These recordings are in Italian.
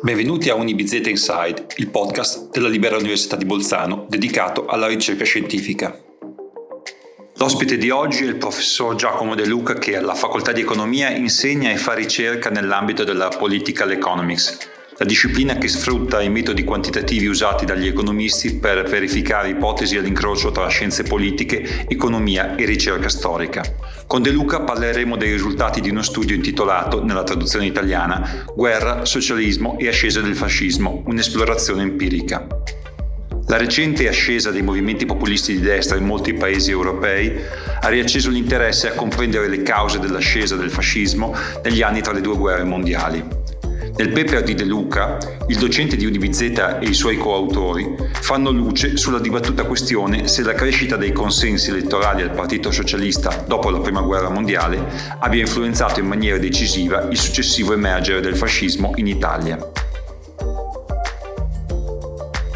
Benvenuti a Unibizeta Inside, il podcast della Libera Università di Bolzano dedicato alla ricerca scientifica. L'ospite di oggi è il professor Giacomo De Luca che alla Facoltà di Economia insegna e fa ricerca nell'ambito della Political Economics, la disciplina che sfrutta i metodi quantitativi usati dagli economisti per verificare ipotesi all'incrocio tra scienze politiche, economia e ricerca storica. Con De Luca parleremo dei risultati di uno studio intitolato, nella traduzione italiana, Guerra, socialismo e ascesa del fascismo, un'esplorazione empirica. La recente ascesa dei movimenti populisti di destra in molti paesi europei ha riacceso l'interesse a comprendere le cause dell'ascesa del fascismo negli anni tra le due guerre mondiali. Nel paper di De Luca, il docente di Univizeta e i suoi coautori fanno luce sulla dibattuta questione se la crescita dei consensi elettorali al Partito Socialista dopo la Prima Guerra Mondiale abbia influenzato in maniera decisiva il successivo emergere del fascismo in Italia.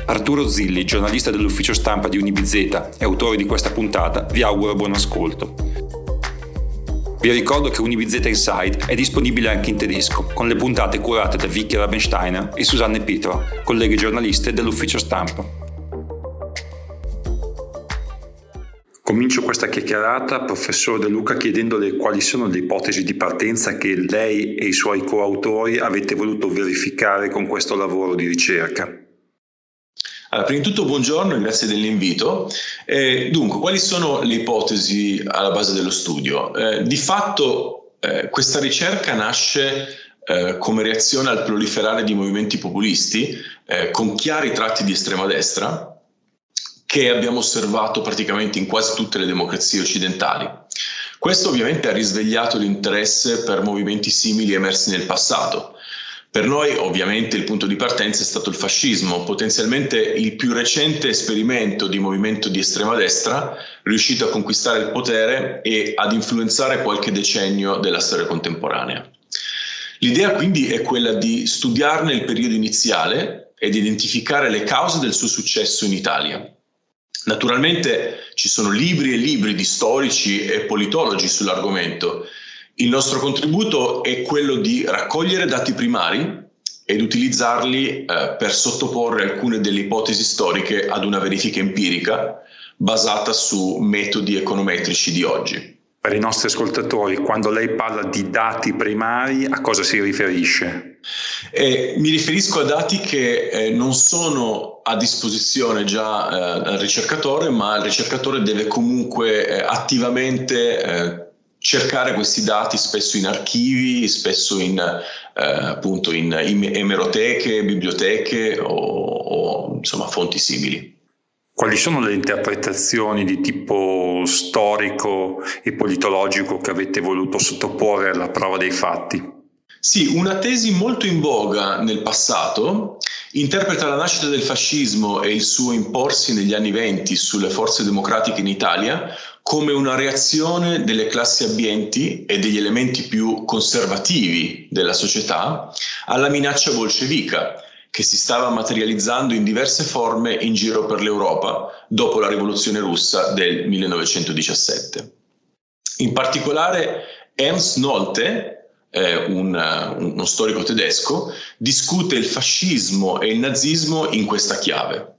Arturo Zilli, giornalista dell'ufficio stampa di Unibizeta e autore di questa puntata, vi auguro buon ascolto. Vi ricordo che Unibizeta Inside è disponibile anche in tedesco, con le puntate curate da Vicky Rabensteiner e Susanne Pietro, colleghe giornaliste dell'ufficio stampa. Comincio questa chiacchierata, professor De Luca, chiedendole quali sono le ipotesi di partenza che lei e i suoi coautori avete voluto verificare con questo lavoro di ricerca. Allora, prima di tutto buongiorno e grazie dell'invito. Eh, dunque, quali sono le ipotesi alla base dello studio? Eh, di fatto eh, questa ricerca nasce eh, come reazione al proliferare di movimenti populisti eh, con chiari tratti di estrema destra che abbiamo osservato praticamente in quasi tutte le democrazie occidentali. Questo ovviamente ha risvegliato l'interesse per movimenti simili emersi nel passato, per noi ovviamente il punto di partenza è stato il fascismo, potenzialmente il più recente esperimento di movimento di estrema destra riuscito a conquistare il potere e ad influenzare qualche decennio della storia contemporanea. L'idea quindi è quella di studiarne il periodo iniziale ed identificare le cause del suo successo in Italia. Naturalmente ci sono libri e libri di storici e politologi sull'argomento il nostro contributo è quello di raccogliere dati primari ed utilizzarli eh, per sottoporre alcune delle ipotesi storiche ad una verifica empirica basata su metodi econometrici di oggi. Per i nostri ascoltatori, quando lei parla di dati primari, a cosa si riferisce? Eh, mi riferisco a dati che eh, non sono a disposizione già eh, al ricercatore, ma il ricercatore deve comunque eh, attivamente eh, cercare questi dati spesso in archivi, spesso in, eh, appunto in, in emeroteche, biblioteche o, o insomma fonti simili. Quali sono le interpretazioni di tipo storico e politologico che avete voluto sottoporre alla prova dei fatti? Sì, una tesi molto in voga nel passato interpreta la nascita del fascismo e il suo imporsi negli anni venti sulle forze democratiche in Italia come una reazione delle classi abbienti e degli elementi più conservativi della società alla minaccia bolscevica che si stava materializzando in diverse forme in giro per l'Europa dopo la rivoluzione russa del 1917. In particolare Ernst Nolte, eh, un, uno storico tedesco, discute il fascismo e il nazismo in questa chiave.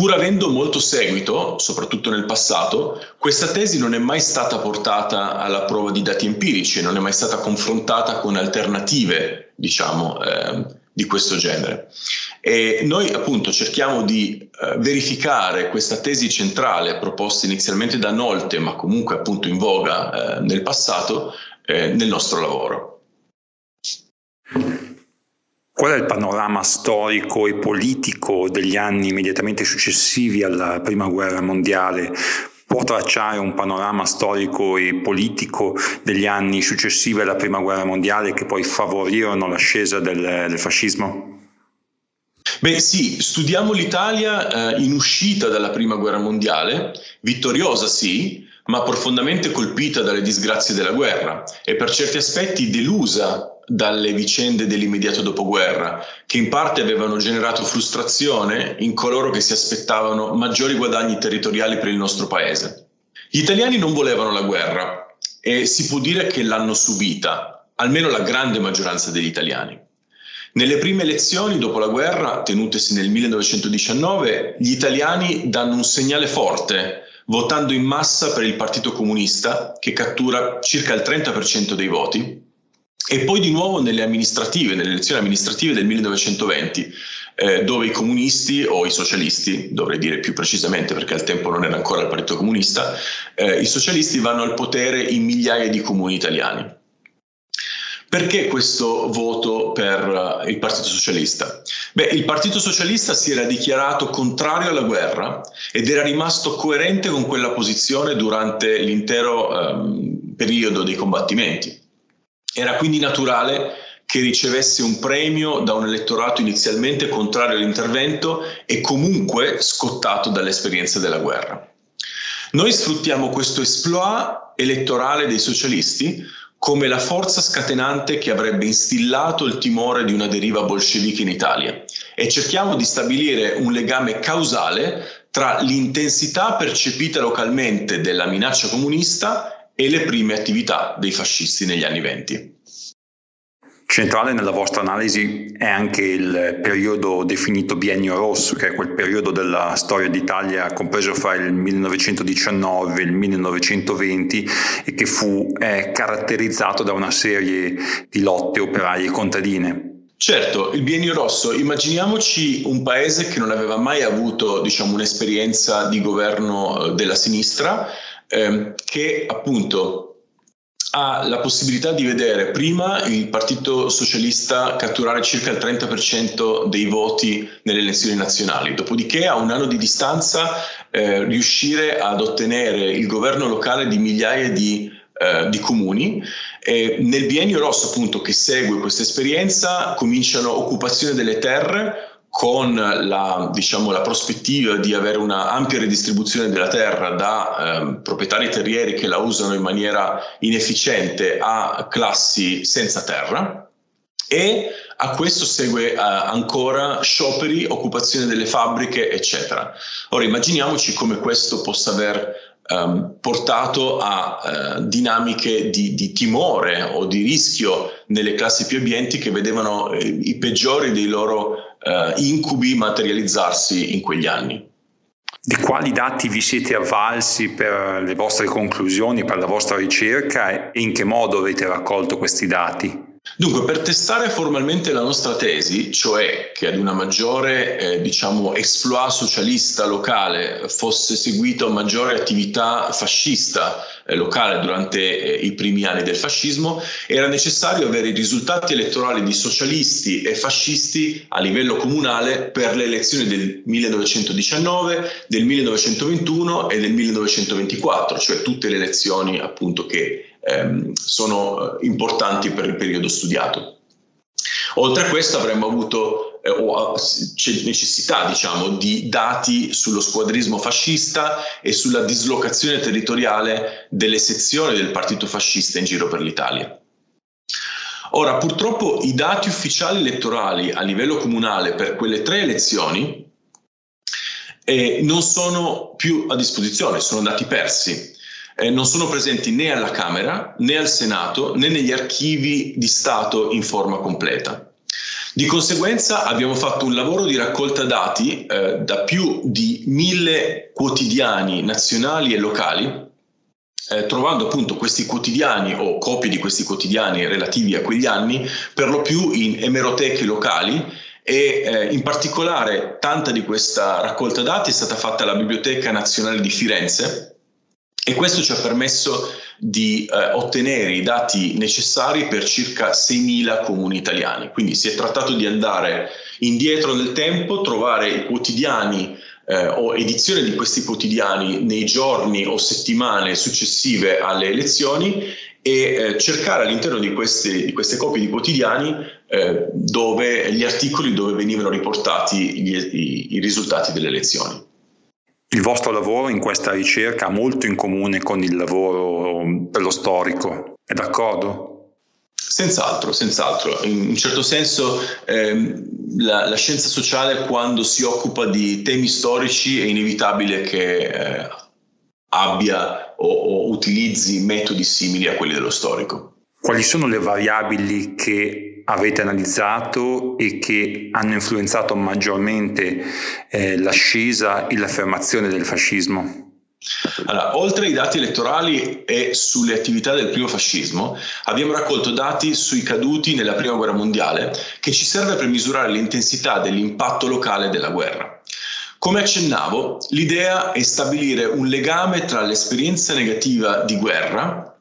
Pur avendo molto seguito, soprattutto nel passato, questa tesi non è mai stata portata alla prova di dati empirici, non è mai stata confrontata con alternative, diciamo, eh, di questo genere. E noi appunto cerchiamo di eh, verificare questa tesi centrale proposta inizialmente da Nolte, ma comunque appunto in voga eh, nel passato, eh, nel nostro lavoro. Qual è il panorama storico e politico degli anni immediatamente successivi alla Prima Guerra Mondiale? Può tracciare un panorama storico e politico degli anni successivi alla Prima Guerra Mondiale che poi favorirono l'ascesa del, del fascismo? Beh sì, studiamo l'Italia eh, in uscita dalla Prima Guerra Mondiale, vittoriosa sì, ma profondamente colpita dalle disgrazie della guerra e per certi aspetti delusa dalle vicende dell'immediato dopoguerra, che in parte avevano generato frustrazione in coloro che si aspettavano maggiori guadagni territoriali per il nostro paese. Gli italiani non volevano la guerra e si può dire che l'hanno subita, almeno la grande maggioranza degli italiani. Nelle prime elezioni dopo la guerra, tenutesi nel 1919, gli italiani danno un segnale forte, votando in massa per il Partito Comunista, che cattura circa il 30% dei voti, e poi di nuovo nelle amministrative, nelle elezioni amministrative del 1920, eh, dove i comunisti o i socialisti, dovrei dire più precisamente perché al tempo non era ancora il Partito Comunista, eh, i socialisti vanno al potere in migliaia di comuni italiani. Perché questo voto per eh, il Partito Socialista? Beh, il Partito Socialista si era dichiarato contrario alla guerra ed era rimasto coerente con quella posizione durante l'intero ehm, periodo dei combattimenti. Era quindi naturale che ricevesse un premio da un elettorato inizialmente contrario all'intervento e comunque scottato dall'esperienza della guerra. Noi sfruttiamo questo exploit elettorale dei socialisti come la forza scatenante che avrebbe instillato il timore di una deriva bolscevica in Italia e cerchiamo di stabilire un legame causale tra l'intensità percepita localmente della minaccia comunista e le prime attività dei fascisti negli anni venti. Centrale nella vostra analisi è anche il periodo definito biennio rosso, che è quel periodo della storia d'Italia compreso fra il 1919 e il 1920 e che fu eh, caratterizzato da una serie di lotte operaie e contadine. Certo, il biennio rosso, immaginiamoci un paese che non aveva mai avuto diciamo, un'esperienza di governo eh, della sinistra, ehm, che appunto ha la possibilità di vedere prima il Partito Socialista catturare circa il 30% dei voti nelle elezioni nazionali, dopodiché a un anno di distanza eh, riuscire ad ottenere il governo locale di migliaia di, eh, di comuni. E nel biennio rosso appunto che segue questa esperienza cominciano occupazione delle terre, con la, diciamo, la, prospettiva di avere una ampia redistribuzione della terra da eh, proprietari terrieri che la usano in maniera inefficiente a classi senza terra e a questo segue eh, ancora scioperi, occupazione delle fabbriche, eccetera. Ora immaginiamoci come questo possa aver Um, portato a uh, dinamiche di, di, timore o di rischio nelle classi più abbienti che vedevano eh, i peggiori dei loro uh, incubi materializzarsi in quegli anni. Di quali dati vi siete avvalsi per le vostre conclusioni, per la vostra ricerca e in che modo avete raccolto questi dati? Dunque, per testare formalmente la nostra tesi, cioè che ad una maggiore, eh, diciamo, exploit socialista locale fosse seguita maggiore attività fascista eh, locale durante eh, i primi anni del fascismo, era necessario avere i risultati elettorali di socialisti e fascisti a livello comunale per le elezioni del 1919, del 1921 e del 1924, cioè tutte le elezioni appunto che ehm, sono eh, importanti per il periodo studiato. Oltre a questo avremmo avuto eh, o c'è necessità diciamo, di dati sullo squadrismo fascista e sulla dislocazione territoriale delle sezioni del partito fascista in giro per l'Italia. Ora, purtroppo i dati ufficiali elettorali a livello comunale per quelle tre elezioni eh, non sono più a disposizione, sono andati persi eh, non sono presenti né alla Camera né al Senato né negli archivi di Stato in forma completa. Di conseguenza abbiamo fatto un lavoro di raccolta dati eh, da più di mille quotidiani nazionali e locali, eh, trovando appunto questi quotidiani o copie di questi quotidiani relativi a quegli anni, per lo più in emeroteche locali e eh, in particolare tanta di questa raccolta dati è stata fatta alla Biblioteca Nazionale di Firenze, e questo ci ha permesso di eh, ottenere i dati necessari per circa 6.000 comuni italiani. Quindi si è trattato di andare indietro nel tempo, trovare i quotidiani eh, o edizioni di questi quotidiani nei giorni o settimane successive alle elezioni e eh, cercare all'interno di queste, di queste, copie di quotidiani eh, dove, gli articoli dove venivano riportati gli, i, i risultati delle elezioni. Il vostro lavoro in questa ricerca ha molto in comune con il lavoro per lo storico, è d'accordo? Senz'altro, senz'altro. In un certo senso ehm, la, la, scienza sociale quando si occupa di temi storici è inevitabile che eh, abbia o, o utilizzi metodi simili a quelli dello storico. Quali sono le variabili che avete analizzato e che hanno influenzato maggiormente eh, l'ascesa e l'affermazione del fascismo? Allora, oltre ai dati elettorali e sulle attività del primo fascismo, abbiamo raccolto dati sui caduti nella prima guerra mondiale che ci serve per misurare l'intensità dell'impatto locale della guerra. Come accennavo, l'idea è stabilire un legame tra l'esperienza negativa di guerra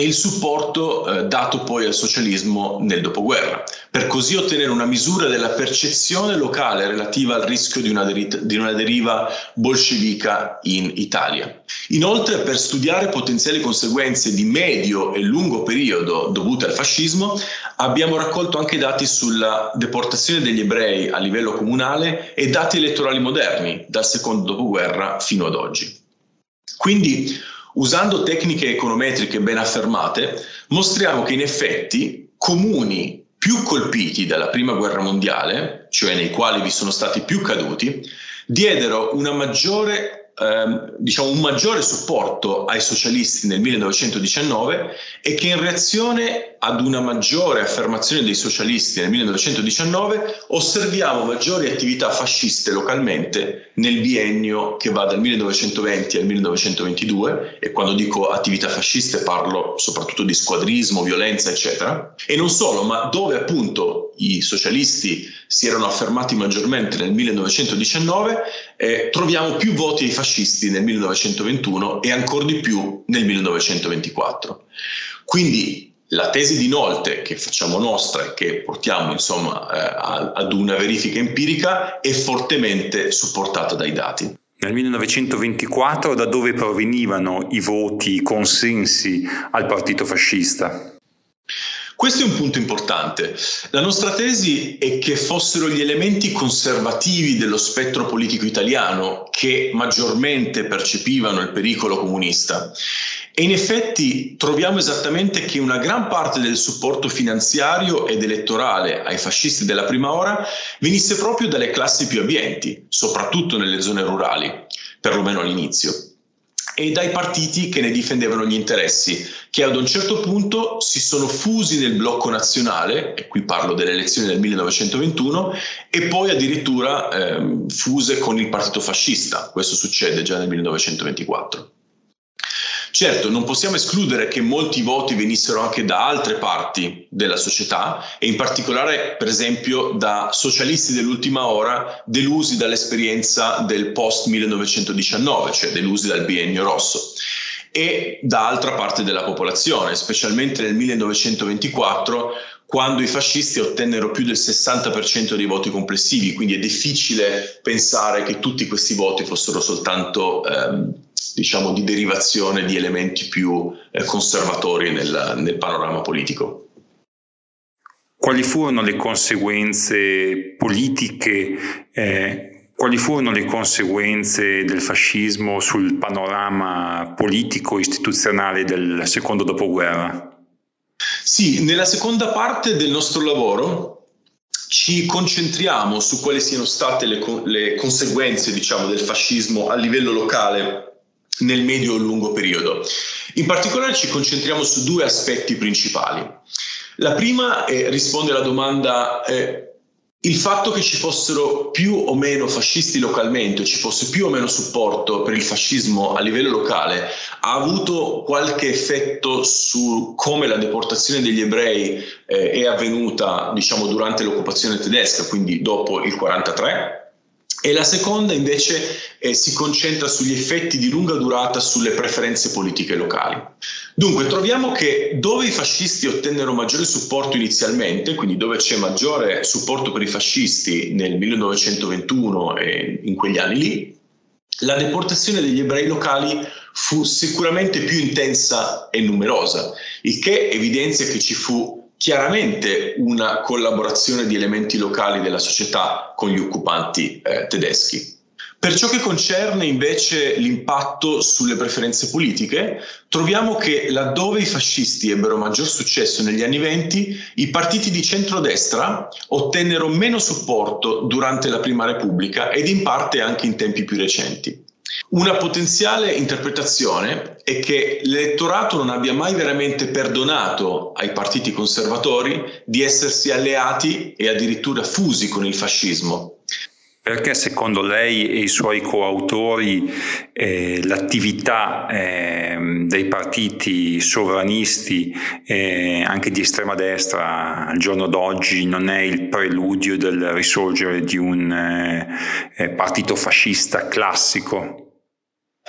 e il supporto eh, dato poi al socialismo nel dopoguerra, per così ottenere una misura della percezione locale relativa al rischio di una, deri- di una, deriva bolscevica in Italia. Inoltre, per studiare potenziali conseguenze di medio e lungo periodo dovute al fascismo, abbiamo raccolto anche dati sulla deportazione degli ebrei a livello comunale e dati elettorali moderni, dal secondo dopoguerra fino ad oggi. Quindi, Usando tecniche econometriche ben affermate, mostriamo che in effetti comuni più colpiti dalla Prima Guerra Mondiale, cioè nei quali vi sono stati più caduti, diedero una maggiore ehm, diciamo un maggiore supporto ai socialisti nel 1919 e che in reazione ad una maggiore affermazione dei socialisti nel 1919 osserviamo maggiori attività fasciste localmente nel biennio che va dal 1920 al 1922 e quando dico attività fasciste parlo soprattutto di squadrismo, violenza eccetera. E non solo ma dove appunto i socialisti si erano affermati maggiormente nel 1919 eh, troviamo più voti ai fascisti nel 1921 e ancora di più nel 1924. Quindi la tesi di Nolte che facciamo nostra e che portiamo insomma eh, ad una verifica empirica è fortemente supportata dai dati. Nel 1924 da dove provenivano i voti, i consensi al partito fascista? Questo è un punto importante. La nostra tesi è che fossero gli elementi conservativi dello spettro politico italiano che maggiormente percepivano il pericolo comunista. E in effetti troviamo esattamente che una gran parte del supporto finanziario ed elettorale ai fascisti della prima ora venisse proprio dalle classi più abbienti, soprattutto nelle zone rurali, perlomeno all'inizio e dai partiti che ne difendevano gli interessi, che ad un certo punto si sono fusi nel blocco nazionale, e qui parlo delle elezioni del 1921, e poi addirittura eh, fuse con il partito fascista. Questo succede già nel 1924. Certo, non possiamo escludere che molti voti venissero anche da altre parti della società e in particolare, per esempio, da socialisti dell'ultima ora delusi dall'esperienza del post 1919, cioè delusi dal biennio rosso e da altra parte della popolazione, specialmente nel 1924 quando i fascisti ottennero più del 60% dei voti complessivi, quindi è difficile pensare che tutti questi voti fossero soltanto ehm, diciamo, di derivazione di elementi più eh, conservatori nel, nel panorama politico. Quali furono le conseguenze politiche eh, quali furono le conseguenze del fascismo sul panorama politico istituzionale del secondo dopoguerra? Sì, nella seconda parte del nostro lavoro ci concentriamo su quali siano state le, le conseguenze diciamo, del fascismo a livello locale nel medio e lungo periodo. In particolare ci concentriamo su due aspetti principali. La prima eh, risponde alla domanda eh, il fatto che ci fossero più o meno fascisti localmente, ci fosse più o meno supporto per il fascismo a livello locale, ha avuto qualche effetto su come la deportazione degli ebrei eh, è avvenuta, diciamo, durante l'occupazione tedesca, quindi dopo il 43? E la seconda invece eh, si concentra sugli effetti di lunga durata sulle preferenze politiche locali. Dunque troviamo che dove i fascisti ottennero maggiore supporto inizialmente, quindi dove c'è maggiore supporto per i fascisti nel 1921 e in quegli anni lì, la deportazione degli ebrei locali fu sicuramente più intensa e numerosa, il che evidenzia che ci fu chiaramente una collaborazione di elementi locali della società con gli occupanti eh, tedeschi. Per ciò che concerne invece l'impatto sulle preferenze politiche, troviamo che laddove i fascisti ebbero maggior successo negli anni venti, i partiti di centrodestra ottennero meno supporto durante la Prima Repubblica ed in parte anche in tempi più recenti. Una potenziale interpretazione è che l'elettorato non abbia mai veramente perdonato ai partiti conservatori di essersi alleati e addirittura fusi con il fascismo. Perché secondo lei e i suoi coautori eh, l'attività eh, dei partiti sovranisti, eh, anche di estrema destra, al giorno d'oggi non è il preludio del risorgere di un eh, eh, partito fascista classico?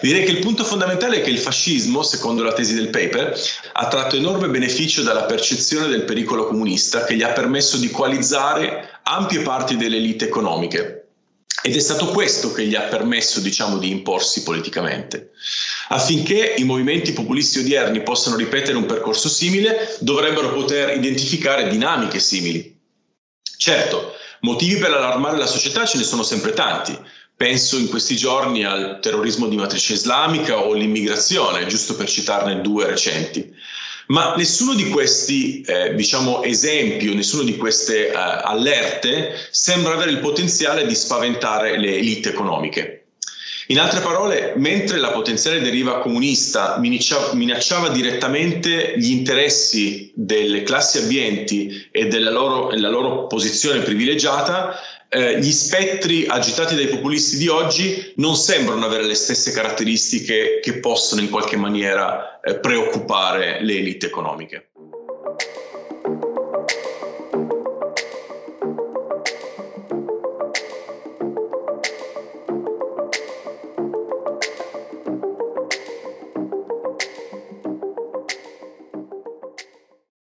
Direi che il punto fondamentale è che il fascismo, secondo la tesi del paper, ha tratto enorme beneficio dalla percezione del pericolo comunista che gli ha permesso di coalizzare ampie parti delle elite economiche. Ed è stato questo che gli ha permesso, diciamo, di imporsi politicamente. Affinché i movimenti populisti odierni possano ripetere un percorso simile, dovrebbero poter identificare dinamiche simili. Certo, motivi per allarmare la società ce ne sono sempre tanti, Penso in questi giorni al terrorismo di matrice islamica o l'immigrazione, giusto per citarne due recenti. Ma nessuno di questi eh, diciamo, esempi o nessuno di queste eh, allerte sembra avere il potenziale di spaventare le elite economiche. In altre parole, mentre la potenziale deriva comunista minacciava, direttamente gli interessi delle classi abbienti e della loro, la loro posizione privilegiata, eh, gli spettri agitati dai populisti di oggi non sembrano avere le stesse caratteristiche che possono in qualche maniera eh, preoccupare le elite economiche.